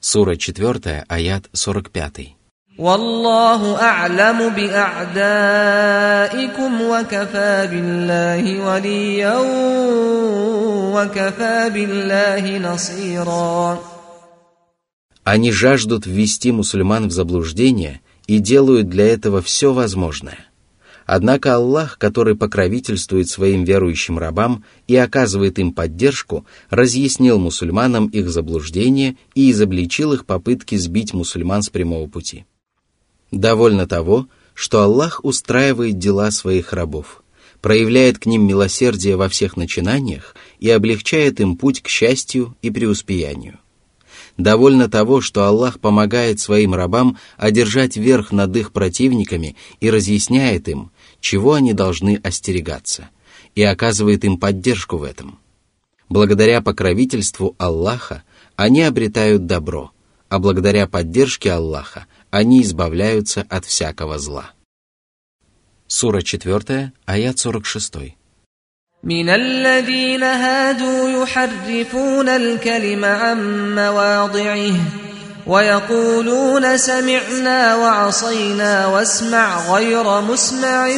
Сура 4, аят 45. والله أعلم بأعدائكم وكفى بالله وليا وكفى بالله نصيرا Они жаждут ввести мусульман в заблуждение и делают для этого все возможное. Однако Аллах, который покровительствует своим верующим рабам и оказывает им поддержку, разъяснил мусульманам их заблуждение и изобличил их попытки сбить мусульман с прямого пути. Довольно того, что Аллах устраивает дела своих рабов, проявляет к ним милосердие во всех начинаниях и облегчает им путь к счастью и преуспеянию. Довольно того, что Аллах помогает своим рабам одержать верх над их противниками и разъясняет им, чего они должны остерегаться, и оказывает им поддержку в этом. Благодаря покровительству Аллаха они обретают добро, а благодаря поддержке Аллаха они избавляются от всякого зла. Сура 4, аят 46. من الذين هادوا يحرفون الكلم عن مواضعه ويقولون سمعنا وعصينا واسمع غير مسمع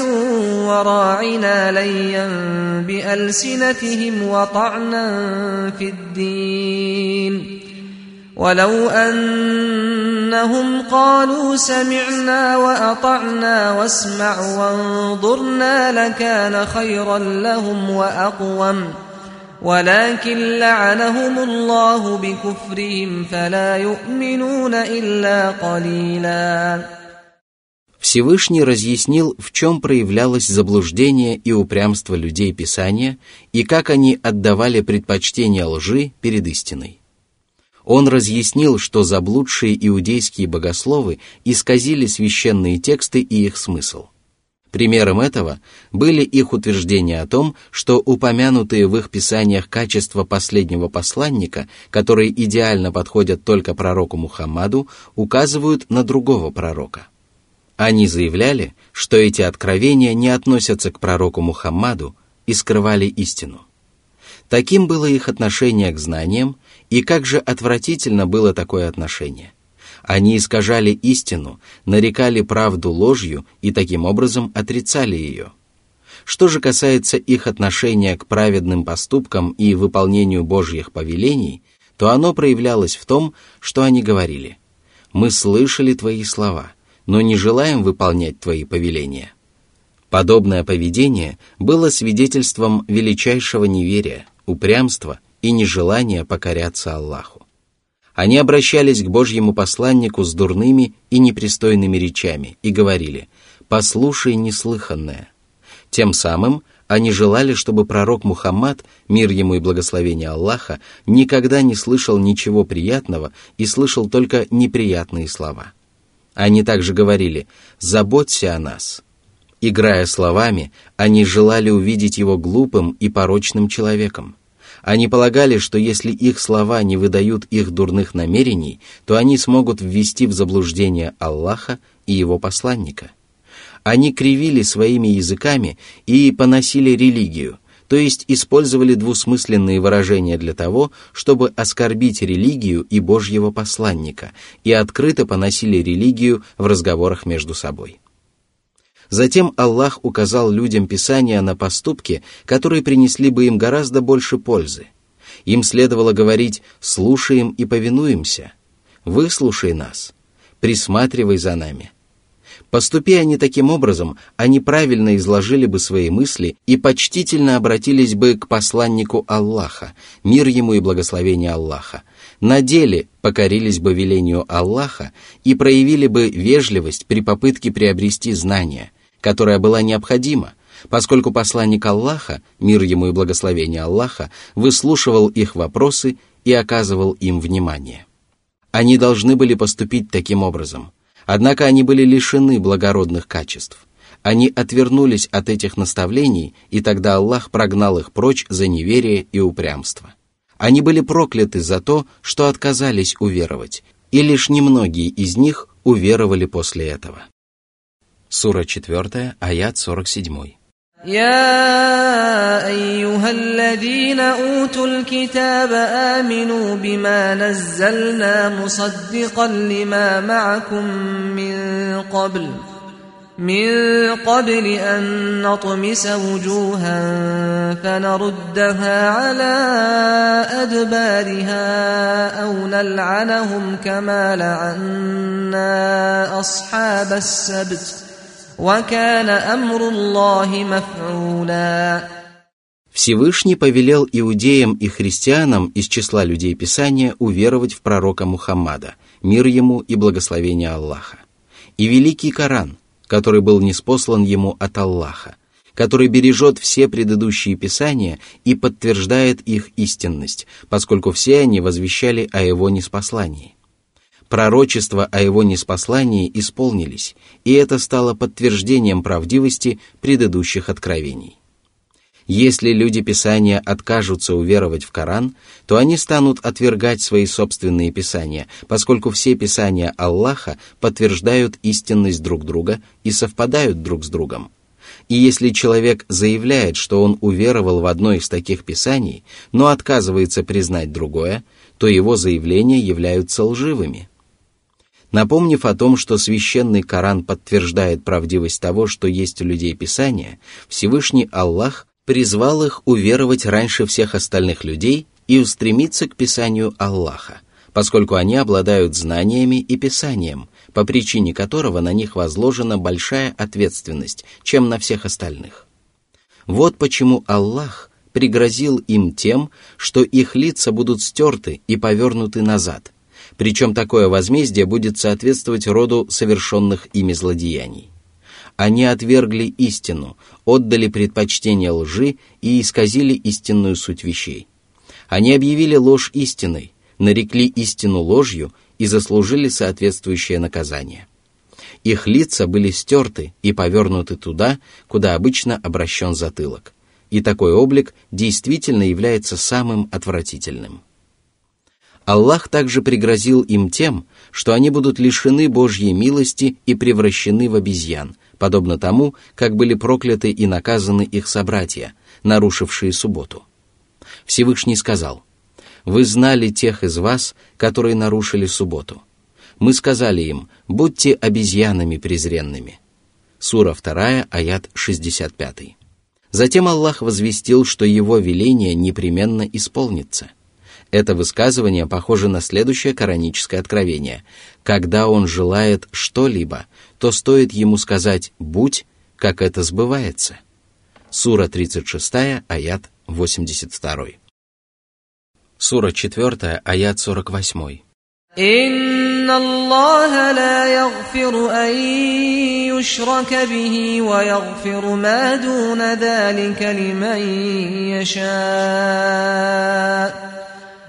وراعنا ليا بألسنتهم وطعنا في الدين. ولو أنهم قالوا سمعنا وأطعنا واسمع وانظرنا لكان خيرا لهم وأقوم. ولكن لعنهم الله بكفرهم فلا يؤمنون إلا قليلا Всевышний разъяснил, в чем проявлялось заблуждение и упрямство людей Писания и как они отдавали предпочтение лжи перед истиной. Он разъяснил, что заблудшие иудейские богословы исказили священные тексты и их смысл. Примером этого были их утверждения о том, что упомянутые в их писаниях качества последнего посланника, которые идеально подходят только пророку Мухаммаду, указывают на другого пророка. Они заявляли, что эти откровения не относятся к пророку Мухаммаду и скрывали истину. Таким было их отношение к знаниям, и как же отвратительно было такое отношение. Они искажали истину, нарекали правду ложью и таким образом отрицали ее. Что же касается их отношения к праведным поступкам и выполнению Божьих повелений, то оно проявлялось в том, что они говорили «Мы слышали твои слова, но не желаем выполнять твои повеления». Подобное поведение было свидетельством величайшего неверия, упрямства и нежелание покоряться Аллаху. Они обращались к Божьему посланнику с дурными и непристойными речами и говорили «послушай неслыханное». Тем самым они желали, чтобы пророк Мухаммад, мир ему и благословение Аллаха, никогда не слышал ничего приятного и слышал только неприятные слова. Они также говорили «заботься о нас». Играя словами, они желали увидеть его глупым и порочным человеком – они полагали, что если их слова не выдают их дурных намерений, то они смогут ввести в заблуждение Аллаха и его посланника. Они кривили своими языками и поносили религию, то есть использовали двусмысленные выражения для того, чтобы оскорбить религию и Божьего посланника, и открыто поносили религию в разговорах между собой. Затем Аллах указал людям Писания на поступки, которые принесли бы им гораздо больше пользы. Им следовало говорить «слушаем и повинуемся», «выслушай нас», «присматривай за нами». Поступи они таким образом, они правильно изложили бы свои мысли и почтительно обратились бы к посланнику Аллаха, мир ему и благословение Аллаха, на деле покорились бы велению Аллаха и проявили бы вежливость при попытке приобрести знания – которая была необходима, поскольку посланник Аллаха, мир ему и благословение Аллаха, выслушивал их вопросы и оказывал им внимание. Они должны были поступить таким образом, однако они были лишены благородных качеств. Они отвернулись от этих наставлений, и тогда Аллах прогнал их прочь за неверие и упрямство. Они были прокляты за то, что отказались уверовать, и лишь немногие из них уверовали после этого. Сура 4, аят 47. يا ايها الذين اوتوا الكتاب امنوا بما نزلنا مصدقا لما معكم من قبل من قبل ان نطمس وجوها فنردها على ادبارها او نلعنهم كما لعنا اصحاب السبت وكان امر الله مفعولا Всевышний повелел иудеям и христианам из числа людей Писания уверовать в пророка Мухаммада, мир ему и благословение Аллаха. И великий Коран, который был неспослан ему от Аллаха, который бережет все предыдущие писания и подтверждает их истинность, поскольку все они возвещали о его неспослании. Пророчества о его неспослании исполнились, и это стало подтверждением правдивости предыдущих откровений. Если люди Писания откажутся уверовать в Коран, то они станут отвергать свои собственные Писания, поскольку все Писания Аллаха подтверждают истинность друг друга и совпадают друг с другом. И если человек заявляет, что он уверовал в одно из таких Писаний, но отказывается признать другое, то его заявления являются лживыми. Напомнив о том, что священный Коран подтверждает правдивость того, что есть у людей Писания, Всевышний Аллах призвал их уверовать раньше всех остальных людей и устремиться к Писанию Аллаха, поскольку они обладают знаниями и Писанием, по причине которого на них возложена большая ответственность, чем на всех остальных. Вот почему Аллах пригрозил им тем, что их лица будут стерты и повернуты назад, причем такое возмездие будет соответствовать роду совершенных ими злодеяний. Они отвергли истину, отдали предпочтение лжи и исказили истинную суть вещей. Они объявили ложь истиной, нарекли истину ложью и заслужили соответствующее наказание. Их лица были стерты и повернуты туда, куда обычно обращен затылок. И такой облик действительно является самым отвратительным. Аллах также пригрозил им тем, что они будут лишены Божьей милости и превращены в обезьян, подобно тому, как были прокляты и наказаны их собратья, нарушившие субботу. Всевышний сказал, «Вы знали тех из вас, которые нарушили субботу. Мы сказали им, будьте обезьянами презренными». Сура 2, аят 65. Затем Аллах возвестил, что его веление непременно исполнится – это высказывание похоже на следующее кораническое откровение. Когда он желает что-либо, то стоит ему сказать «будь», как это сбывается. Сура 36, аят 82. Сура 4, аят 48. إن الله لا يغفر أن يشرك به ويغفر ما دون ذلك لمن يشاء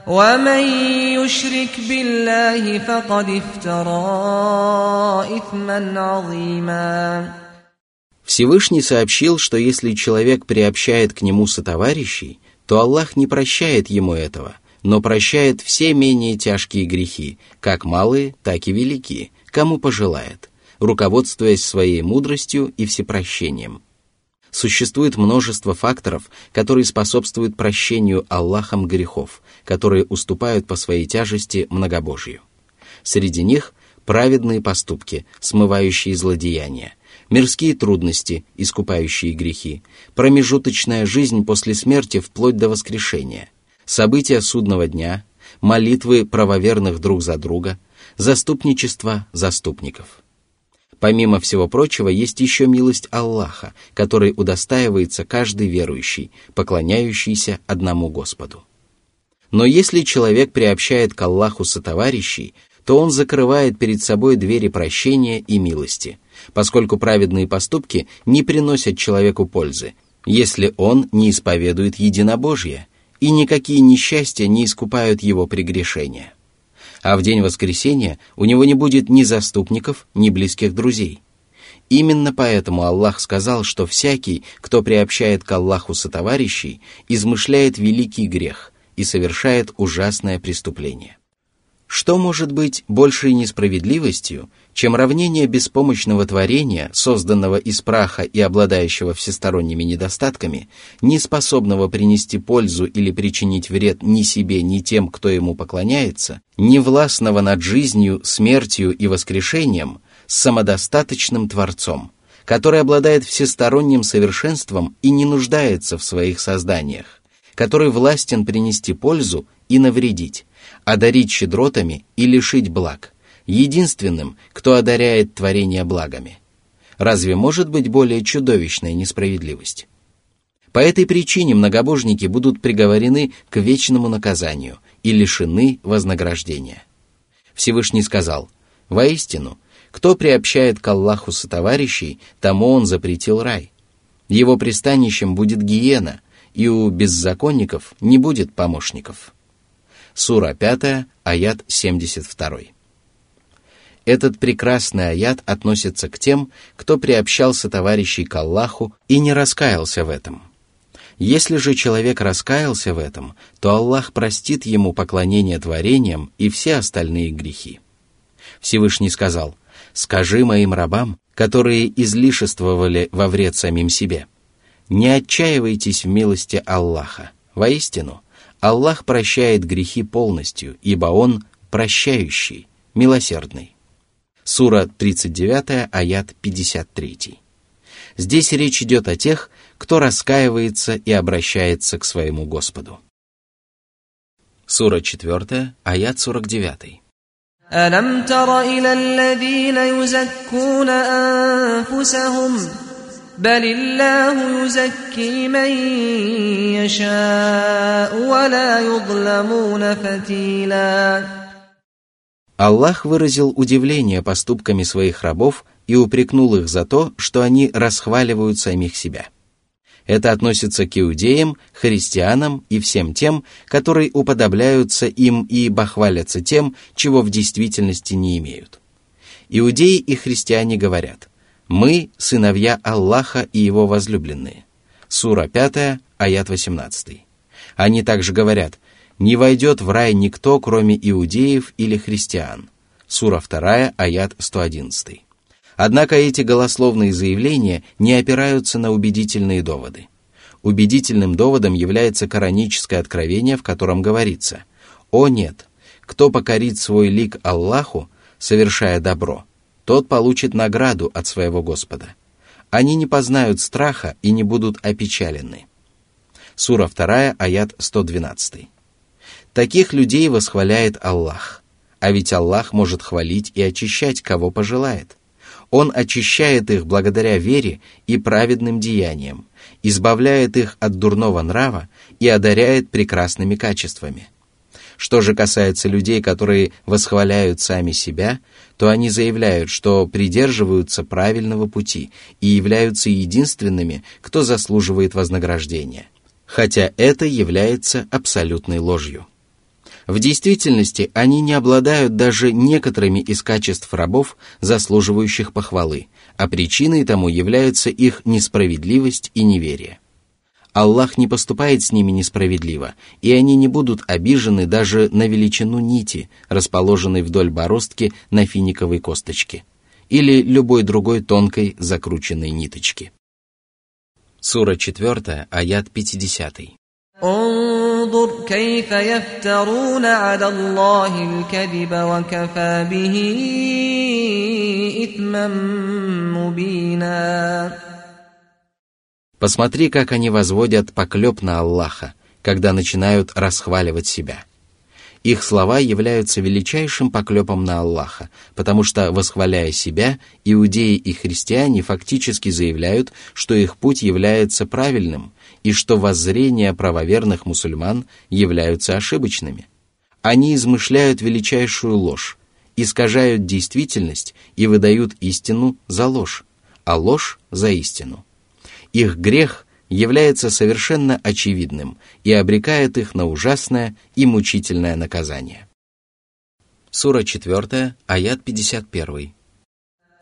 ومن يشرك بالله فقد افترى إثما عظيما Всевышний сообщил, что если человек приобщает к нему сотоварищей, то Аллах не прощает ему этого, но прощает все менее тяжкие грехи, как малые, так и великие, кому пожелает, руководствуясь своей мудростью и всепрощением. Существует множество факторов, которые способствуют прощению Аллахом грехов, которые уступают по своей тяжести многобожию. Среди них праведные поступки, смывающие злодеяния, мирские трудности, искупающие грехи, промежуточная жизнь после смерти вплоть до воскрешения, события судного дня, молитвы правоверных друг за друга, заступничество заступников – Помимо всего прочего, есть еще милость Аллаха, которой удостаивается каждый верующий, поклоняющийся одному Господу. Но если человек приобщает к Аллаху сотоварищей, то он закрывает перед собой двери прощения и милости, поскольку праведные поступки не приносят человеку пользы, если он не исповедует единобожие, и никакие несчастья не искупают его прегрешения а в день воскресения у него не будет ни заступников, ни близких друзей. Именно поэтому Аллах сказал, что всякий, кто приобщает к Аллаху сотоварищей, измышляет великий грех и совершает ужасное преступление. Что может быть большей несправедливостью, чем равнение беспомощного творения, созданного из праха и обладающего всесторонними недостатками, не способного принести пользу или причинить вред ни себе, ни тем, кто ему поклоняется, не властного над жизнью, смертью и воскрешением, с самодостаточным Творцом, который обладает всесторонним совершенством и не нуждается в своих созданиях, который властен принести пользу и навредить, одарить щедротами и лишить благ, единственным, кто одаряет творение благами. Разве может быть более чудовищная несправедливость? По этой причине многобожники будут приговорены к вечному наказанию и лишены вознаграждения. Всевышний сказал, «Воистину, кто приобщает к Аллаху сотоварищей, тому он запретил рай. Его пристанищем будет гиена, и у беззаконников не будет помощников». Сура 5, аят 72. Этот прекрасный аят относится к тем, кто приобщался товарищей к Аллаху и не раскаялся в этом. Если же человек раскаялся в этом, то Аллах простит ему поклонение творениям и все остальные грехи. Всевышний сказал, «Скажи моим рабам, которые излишествовали во вред самим себе, не отчаивайтесь в милости Аллаха. Воистину, Аллах прощает грехи полностью, ибо Он прощающий, милосердный. Сура 39, аят 53. Здесь речь идет о тех, кто раскаивается и обращается к своему Господу. Сура 4, аят 49. ألم تر إلى الذين يزكون أنفسهم بل الله يزكي من يشاء ولا يظلمون فتيلا Аллах выразил удивление поступками своих рабов и упрекнул их за то, что они расхваливают самих себя. Это относится к иудеям, христианам и всем тем, которые уподобляются им и бахвалятся тем, чего в действительности не имеют. Иудеи и христиане говорят – мы – сыновья Аллаха и его возлюбленные. Сура 5, аят 18. Они также говорят, не войдет в рай никто, кроме иудеев или христиан. Сура 2, аят 111. Однако эти голословные заявления не опираются на убедительные доводы. Убедительным доводом является кораническое откровение, в котором говорится «О нет, кто покорит свой лик Аллаху, совершая добро, тот получит награду от своего Господа. Они не познают страха и не будут опечалены. Сура 2, аят 112. Таких людей восхваляет Аллах. А ведь Аллах может хвалить и очищать, кого пожелает. Он очищает их благодаря вере и праведным деяниям, избавляет их от дурного нрава и одаряет прекрасными качествами. Что же касается людей, которые восхваляют сами себя, то они заявляют, что придерживаются правильного пути и являются единственными, кто заслуживает вознаграждения. Хотя это является абсолютной ложью. В действительности они не обладают даже некоторыми из качеств рабов, заслуживающих похвалы, а причиной тому является их несправедливость и неверие. Аллах не поступает с ними несправедливо, и они не будут обижены даже на величину нити, расположенной вдоль бороздки на финиковой косточке, или любой другой тонкой закрученной ниточки. Сура 4, аят 50. انظر كيف يفترون على الله الكذب وكفى به إثما مبينا Посмотри, как они возводят поклеп на Аллаха, когда начинают расхваливать себя. Их слова являются величайшим поклепом на Аллаха, потому что, восхваляя себя, иудеи и христиане фактически заявляют, что их путь является правильным и что воззрения правоверных мусульман являются ошибочными. Они измышляют величайшую ложь, искажают действительность и выдают истину за ложь, а ложь за истину. Их грех является совершенно очевидным и обрекает их на ужасное и мучительное наказание. Сура 4, аят 51.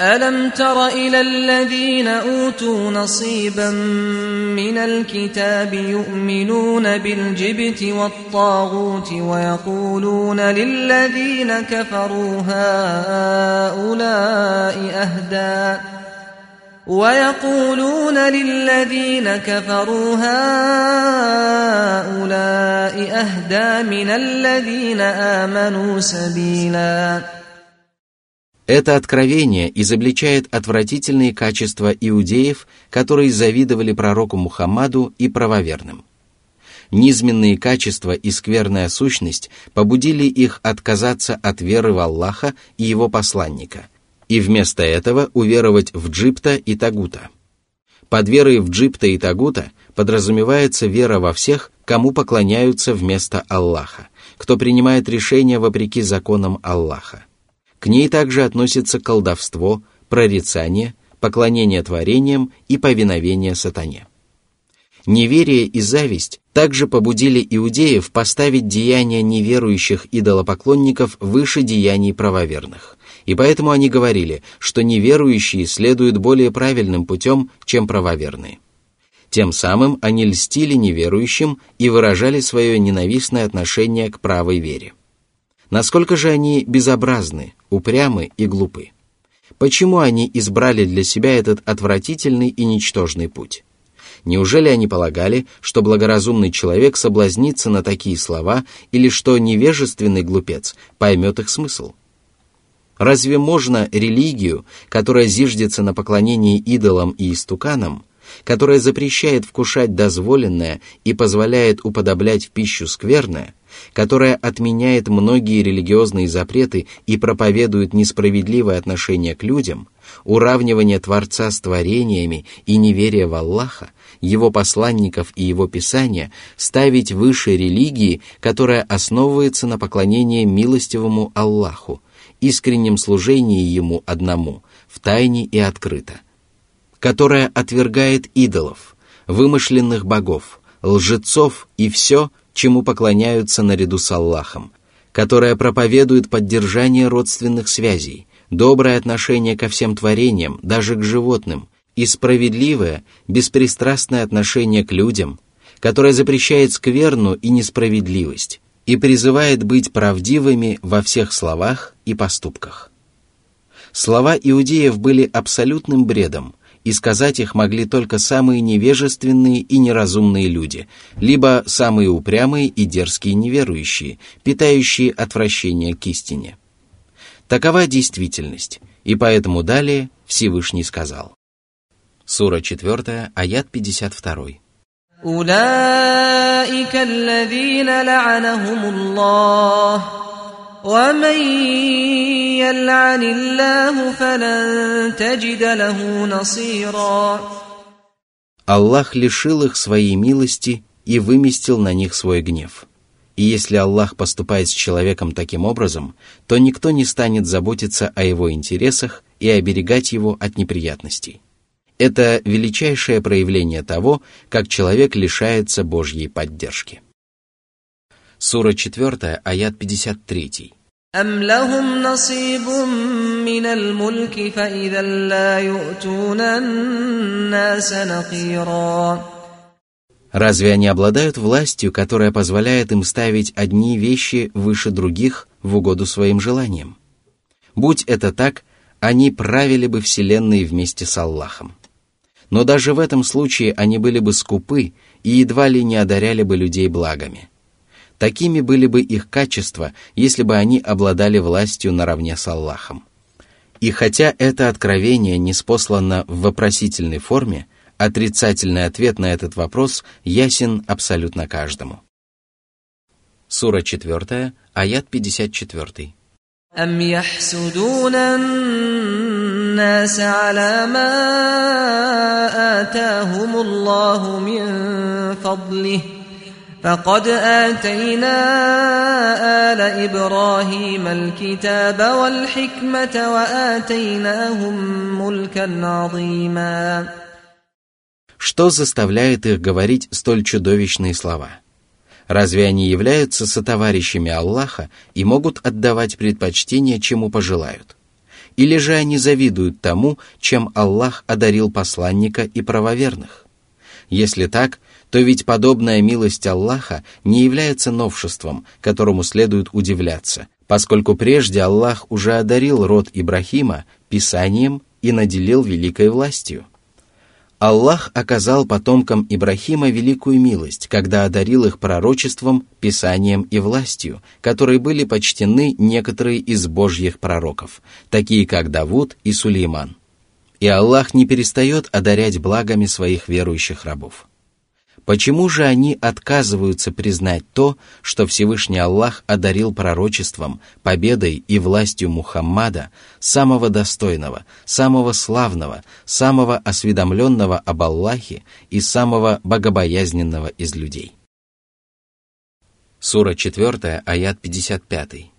ألم تر إلى الذين أوتوا نصيبا من الكتاب يؤمنون بالجبت والطاغوت ويقولون للذين كفروا هؤلاء أهدى ويقولون للذين كفروا هؤلاء أهدى من الذين آمنوا سبيلاً Это откровение изобличает отвратительные качества иудеев, которые завидовали пророку Мухаммаду и правоверным. Низменные качества и скверная сущность побудили их отказаться от веры в Аллаха и его посланника, и вместо этого уверовать в Джипта и Тагута. Под верой в Джипта и Тагута подразумевается вера во всех, кому поклоняются вместо Аллаха, кто принимает решения вопреки законам Аллаха. К ней также относятся колдовство, прорицание, поклонение творениям и повиновение сатане. Неверие и зависть также побудили иудеев поставить деяния неверующих идолопоклонников выше деяний правоверных. И поэтому они говорили, что неверующие следуют более правильным путем, чем правоверные. Тем самым они льстили неверующим и выражали свое ненавистное отношение к правой вере. Насколько же они безобразны, упрямы и глупы? Почему они избрали для себя этот отвратительный и ничтожный путь? Неужели они полагали, что благоразумный человек соблазнится на такие слова или что невежественный глупец поймет их смысл? Разве можно религию, которая зиждется на поклонении идолам и истуканам, которая запрещает вкушать дозволенное и позволяет уподоблять в пищу скверное, которая отменяет многие религиозные запреты и проповедует несправедливое отношение к людям, уравнивание Творца с творениями и неверие в Аллаха, его посланников и его писания ставить выше религии, которая основывается на поклонении милостивому Аллаху, искреннем служении Ему одному, в тайне и открыто, которая отвергает идолов, вымышленных богов, лжецов и все, чему поклоняются наряду с Аллахом, которая проповедует поддержание родственных связей, доброе отношение ко всем творениям, даже к животным, и справедливое, беспристрастное отношение к людям, которая запрещает скверну и несправедливость и призывает быть правдивыми во всех словах и поступках. Слова иудеев были абсолютным бредом, и сказать их могли только самые невежественные и неразумные люди, либо самые упрямые и дерзкие неверующие, питающие отвращение к истине. Такова действительность, и поэтому далее Всевышний сказал. Сура 4, аят 52. أولئك الذين لعنهم الله ومن يلعن الله فلن تجد له نصيرا Аллах лишил их своей милости и выместил на них свой гнев. И если Аллах поступает с человеком таким образом, то никто не станет заботиться о его интересах и оберегать его от неприятностей. Это величайшее проявление того, как человек лишается Божьей поддержки. Сура 4, аят 53. أم لهم نصيب من الملك فإذا لا يؤتون الناس نقيرا Разве они обладают властью, которая позволяет им ставить одни вещи выше других в угоду своим желаниям? Будь это так, они правили бы Вселенной вместе с Аллахом. Но даже в этом случае они были бы скупы и едва ли не одаряли бы людей благами. – Такими были бы их качества, если бы они обладали властью наравне с Аллахом. И хотя это откровение не спослано в вопросительной форме, отрицательный ответ на этот вопрос ясен абсолютно каждому. Сура 4, аят 54. أم يحسدون الناس على ما آتاهم الله من فضله ۖ فقد آتينا آل إبراهيم الكتاب والحكمة وآتيناهم ملكا عظيما Что заставляет их говорить столь чудовищные слова? Разве они являются сотоварищами Аллаха и могут отдавать предпочтение, чему пожелают? Или же они завидуют тому, чем Аллах одарил посланника и правоверных? Если так, то ведь подобная милость Аллаха не является новшеством, которому следует удивляться, поскольку прежде Аллах уже одарил род Ибрахима писанием и наделил великой властью. Аллах оказал потомкам Ибрахима великую милость, когда одарил их пророчеством, писанием и властью, которые были почтены некоторые из божьих пророков, такие как Давуд и Сулейман. И Аллах не перестает одарять благами своих верующих рабов. Почему же они отказываются признать то, что Всевышний Аллах одарил пророчеством, победой и властью Мухаммада, самого достойного, самого славного, самого осведомленного об Аллахе и самого богобоязненного из людей? Сура 4, аят 55.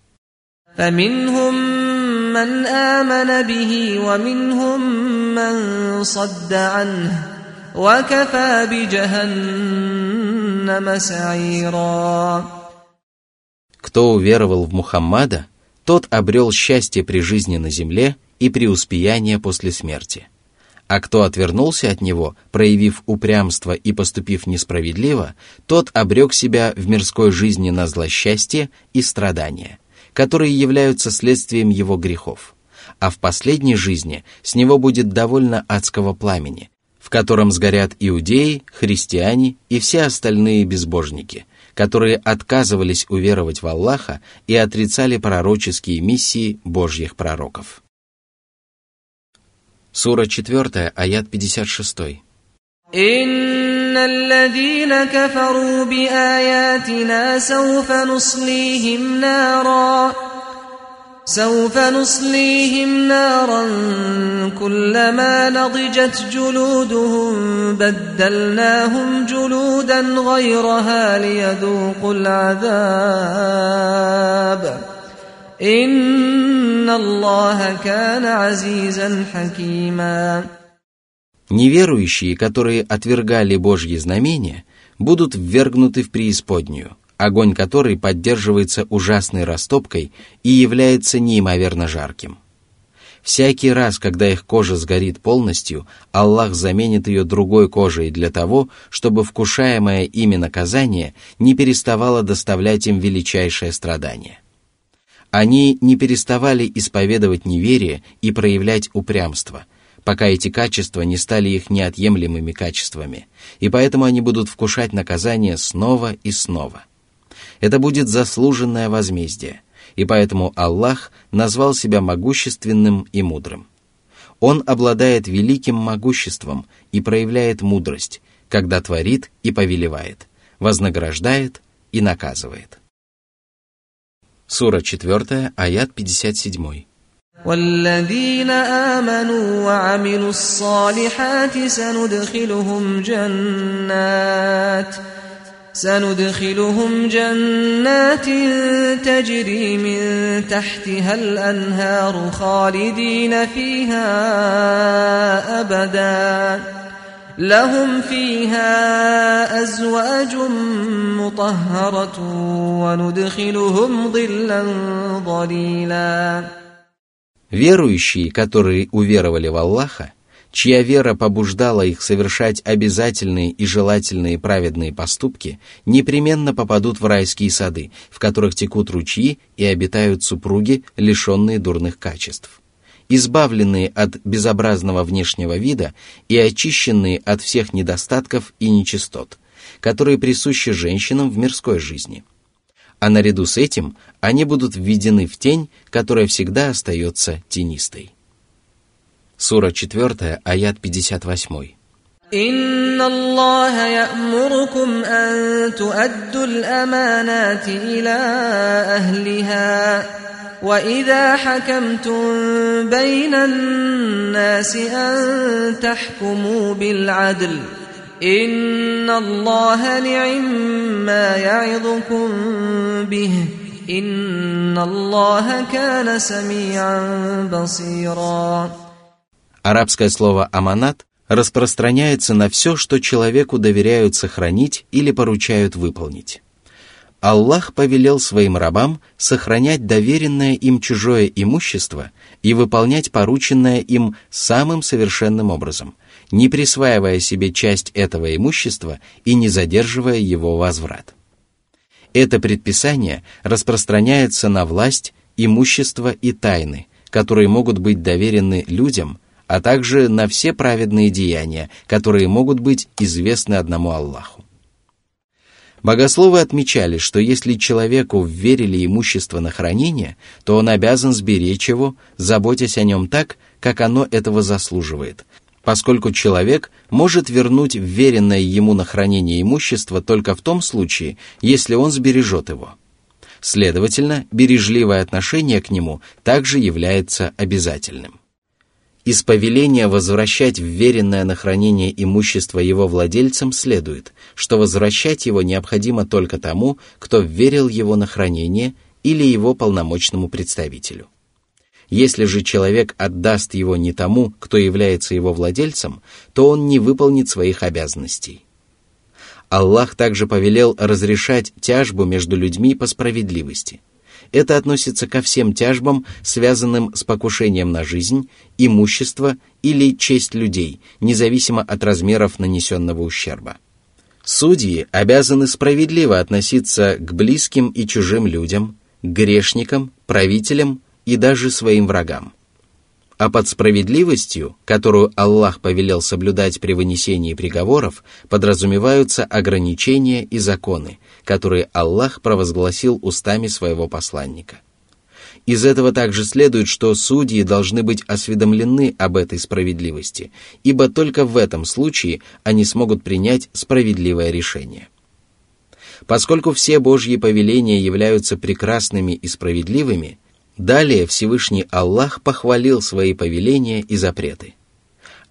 فمنهم من آمن به ومنهم من صد عنه وكفى بجهنم سعيرا Кто уверовал в Мухаммада, тот обрел счастье при жизни на земле и преуспеяние после смерти. А кто отвернулся от него, проявив упрямство и поступив несправедливо, тот обрек себя в мирской жизни на злосчастье и страдания, которые являются следствием его грехов. А в последней жизни с него будет довольно адского пламени, в котором сгорят иудеи, христиане и все остальные безбожники, которые отказывались уверовать в Аллаха и отрицали пророческие миссии Божьих пророков. Сура 4, аят 56. إن الذين كفروا بآياتنا سوف نصليهم نارا سوف نصليهم نارا كلما نضجت جلودهم بدلناهم جلودا غيرها ليذوقوا العذاب إن الله كان عزيزا حكيما Неверующие, которые отвергали Божьи знамения, будут ввергнуты в преисподнюю – Огонь которой поддерживается ужасной растопкой и является неимоверно жарким. Всякий раз, когда их кожа сгорит полностью, Аллах заменит ее другой кожей для того, чтобы вкушаемое ими наказание не переставало доставлять им величайшее страдание. Они не переставали исповедовать неверие и проявлять упрямство, пока эти качества не стали их неотъемлемыми качествами, и поэтому они будут вкушать наказание снова и снова – это будет заслуженное возмездие, и поэтому Аллах назвал себя могущественным и мудрым. Он обладает великим могуществом и проявляет мудрость, когда творит и повелевает, вознаграждает и наказывает. Сура 4, аят 57. والذين آمنوا وعملوا الصالحات سندخلهم جنات سندخلهم جنات تجري من تحتها الأنهار خالدين فيها أبدا لهم فيها أزواج مطهرة وندخلهم ظلا ظليلا Верующие, которые уверовали в Аллаха, чья вера побуждала их совершать обязательные и желательные праведные поступки, непременно попадут в райские сады, в которых текут ручьи и обитают супруги, лишенные дурных качеств. Избавленные от безобразного внешнего вида и очищенные от всех недостатков и нечистот, которые присущи женщинам в мирской жизни. А наряду с этим они будут введены в тень, которая всегда остается тенистой. Сура 4, аят 58. إن الله يأمركم أن تؤدوا الأمانات إلى أهلها وإذا حكمتم بين الناس أن تحكموا بالعدل إن الله نعم ما يعظكم به إن الله كان سميعا بصيرا Арабское слово «аманат» распространяется на все, что человеку доверяют сохранить или поручают выполнить. Аллах повелел своим рабам сохранять доверенное им чужое имущество и выполнять порученное им самым совершенным образом, не присваивая себе часть этого имущества и не задерживая его возврат. Это предписание распространяется на власть, имущество и тайны, которые могут быть доверены людям, а также на все праведные деяния, которые могут быть известны одному Аллаху. Богословы отмечали, что если человеку вверили имущество на хранение, то он обязан сберечь его, заботясь о нем так, как оно этого заслуживает, поскольку человек может вернуть вверенное ему на хранение имущество только в том случае, если он сбережет его. Следовательно, бережливое отношение к нему также является обязательным. Из повеления возвращать вверенное на хранение имущество его владельцам следует, что возвращать его необходимо только тому, кто вверил его на хранение или его полномочному представителю. Если же человек отдаст его не тому, кто является его владельцем, то он не выполнит своих обязанностей. Аллах также повелел разрешать тяжбу между людьми по справедливости – это относится ко всем тяжбам, связанным с покушением на жизнь, имущество или честь людей, независимо от размеров нанесенного ущерба. Судьи обязаны справедливо относиться к близким и чужим людям, к грешникам, правителям и даже своим врагам – а под справедливостью, которую Аллах повелел соблюдать при вынесении приговоров, подразумеваются ограничения и законы, которые Аллах провозгласил устами своего посланника. Из этого также следует, что судьи должны быть осведомлены об этой справедливости, ибо только в этом случае они смогут принять справедливое решение. Поскольку все Божьи повеления являются прекрасными и справедливыми – Далее Всевышний Аллах похвалил свои повеления и запреты.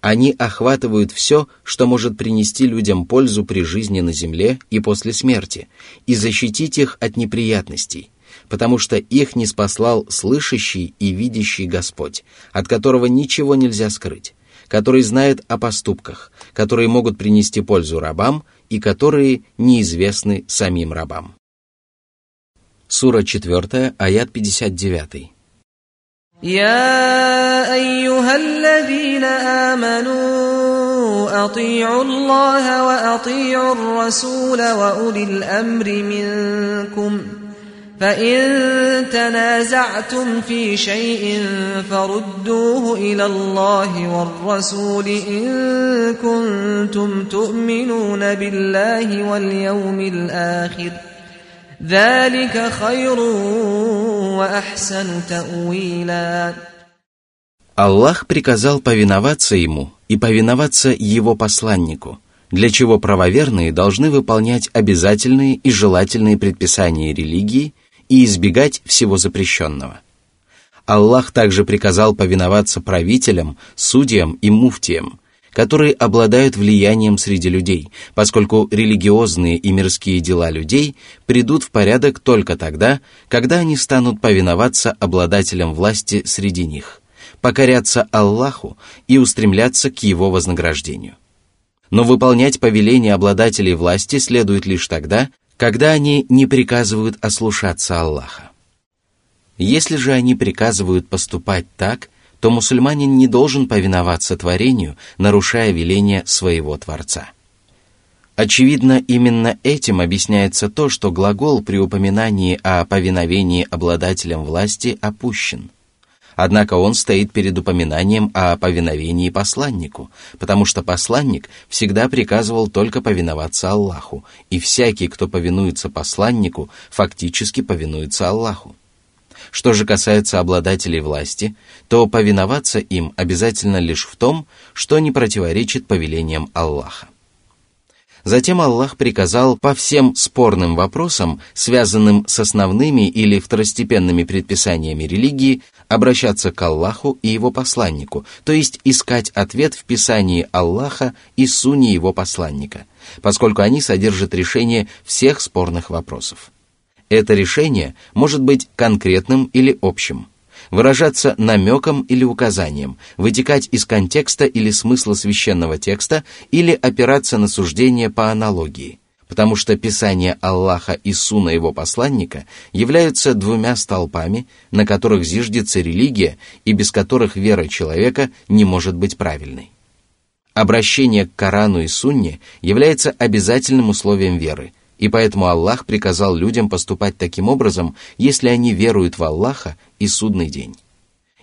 Они охватывают все, что может принести людям пользу при жизни на земле и после смерти, и защитить их от неприятностей, потому что их не спаслал слышащий и видящий Господь, от которого ничего нельзя скрыть, который знает о поступках, которые могут принести пользу рабам и которые неизвестны самим рабам. Сура 4, аят 59. يا أيها الذين آمنوا أطيعوا الله وأطيعوا الرسول وأولي الأمر منكم فإن تنازعتم في شيء فردوه إلى الله والرسول إن كنتم تؤمنون بالله واليوم الآخر ۖ ذلك خير وأحسن تأويلا Аллах приказал повиноваться Ему и повиноваться Его посланнику, для чего правоверные должны выполнять обязательные и желательные предписания религии и избегать всего запрещенного. Аллах также приказал повиноваться правителям, судьям и муфтиям, – которые обладают влиянием среди людей, поскольку религиозные и мирские дела людей придут в порядок только тогда, когда они станут повиноваться обладателям власти среди них, покоряться Аллаху и устремляться к Его вознаграждению. Но выполнять повеления обладателей власти следует лишь тогда, когда они не приказывают ослушаться Аллаха. Если же они приказывают поступать так, то мусульманин не должен повиноваться творению, нарушая веление своего Творца. Очевидно, именно этим объясняется то, что глагол при упоминании о повиновении обладателям власти опущен. Однако он стоит перед упоминанием о повиновении посланнику, потому что посланник всегда приказывал только повиноваться Аллаху, и всякий, кто повинуется посланнику, фактически повинуется Аллаху. Что же касается обладателей власти, то повиноваться им обязательно лишь в том, что не противоречит повелениям Аллаха. Затем Аллах приказал по всем спорным вопросам, связанным с основными или второстепенными предписаниями религии, обращаться к Аллаху и его посланнику, то есть искать ответ в Писании Аллаха и Суне его посланника, поскольку они содержат решение всех спорных вопросов. Это решение может быть конкретным или общим, выражаться намеком или указанием, вытекать из контекста или смысла священного текста или опираться на суждение по аналогии, потому что Писание Аллаха и Суна его посланника являются двумя столпами, на которых зиждется религия и без которых вера человека не может быть правильной. Обращение к Корану и Сунне является обязательным условием веры, и поэтому Аллах приказал людям поступать таким образом, если они веруют в Аллаха и судный день.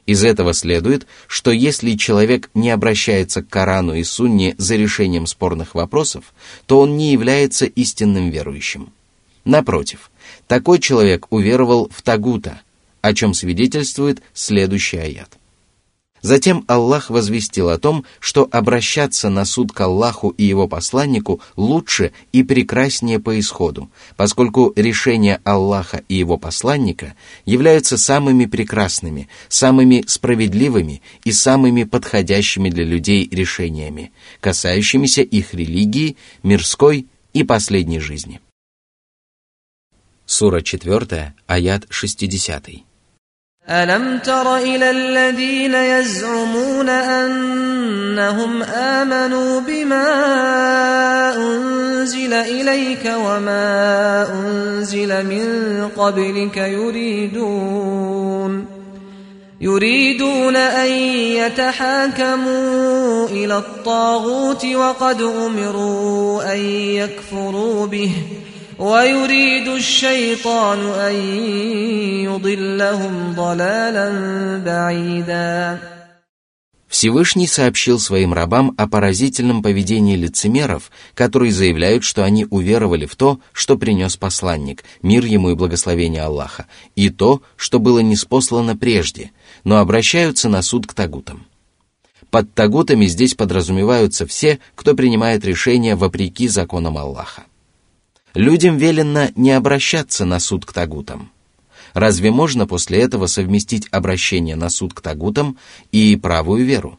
Из этого следует, что если человек не обращается к Корану и Сунне за решением спорных вопросов, то он не является истинным верующим. Напротив, такой человек уверовал в Тагута, о чем свидетельствует следующий аят. Затем Аллах возвестил о том, что обращаться на суд к Аллаху и его посланнику лучше и прекраснее по исходу, поскольку решения Аллаха и его посланника являются самыми прекрасными, самыми справедливыми и самыми подходящими для людей решениями, касающимися их религии, мирской и последней жизни. Сура 4, аят 60. ألم تر إلى الذين يزعمون أنهم آمنوا بما أنزل إليك وما أنزل من قبلك يريدون يريدون أن يتحاكموا إلى الطاغوت وقد أمروا أن يكفروا به ۖ ويريد الشيطان أن يضلهم ضلالا بعيدا Всевышний сообщил своим рабам о поразительном поведении лицемеров, которые заявляют, что они уверовали в то, что принес посланник, мир ему и благословение Аллаха, и то, что было неспослано прежде, но обращаются на суд к тагутам. Под тагутами здесь подразумеваются все, кто принимает решения вопреки законам Аллаха. Людям велено не обращаться на суд к тагутам. Разве можно после этого совместить обращение на суд к тагутам и правую веру?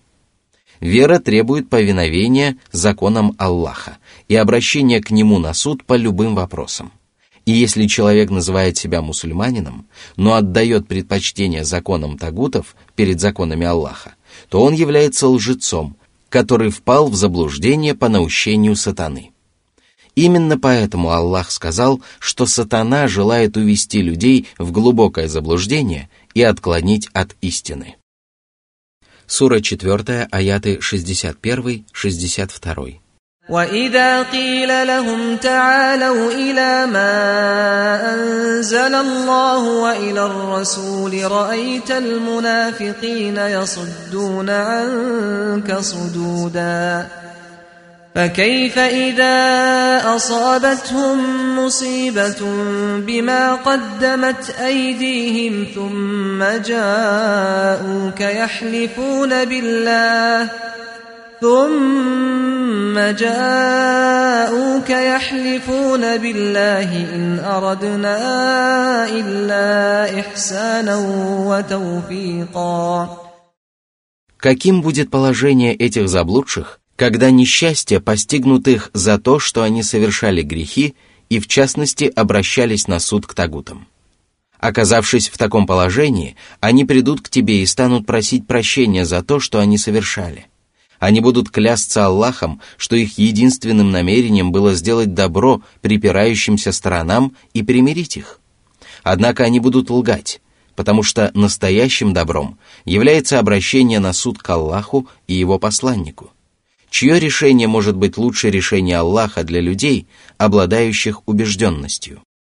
Вера требует повиновения законам Аллаха и обращения к Нему на суд по любым вопросам. И если человек называет себя мусульманином, но отдает предпочтение законам тагутов перед законами Аллаха, то он является лжецом, который впал в заблуждение по наущению сатаны. Именно поэтому Аллах сказал, что сатана желает увести людей в глубокое заблуждение и отклонить от истины. Сура 4, аяты 61-62. وإذا قيل لهم تعالوا إلى ما أنزل الله وإلى الرسول رأيت المنافقين يصدون عنك صدوداً فكيف إذا أصابتهم مصيبة بما قدمت أيديهم ثم جاءوك يحلفون بالله ثم جاءوك يحلفون بالله إن أردنا إلا إحسانا وتوفيقا Каким будет положение этих заблудших, когда несчастья постигнут их за то, что они совершали грехи и, в частности, обращались на суд к тагутам. Оказавшись в таком положении, они придут к тебе и станут просить прощения за то, что они совершали. Они будут клясться Аллахом, что их единственным намерением было сделать добро припирающимся сторонам и примирить их. Однако они будут лгать, потому что настоящим добром является обращение на суд к Аллаху и его посланнику – чье решение может быть лучше решения Аллаха для людей, обладающих убежденностью.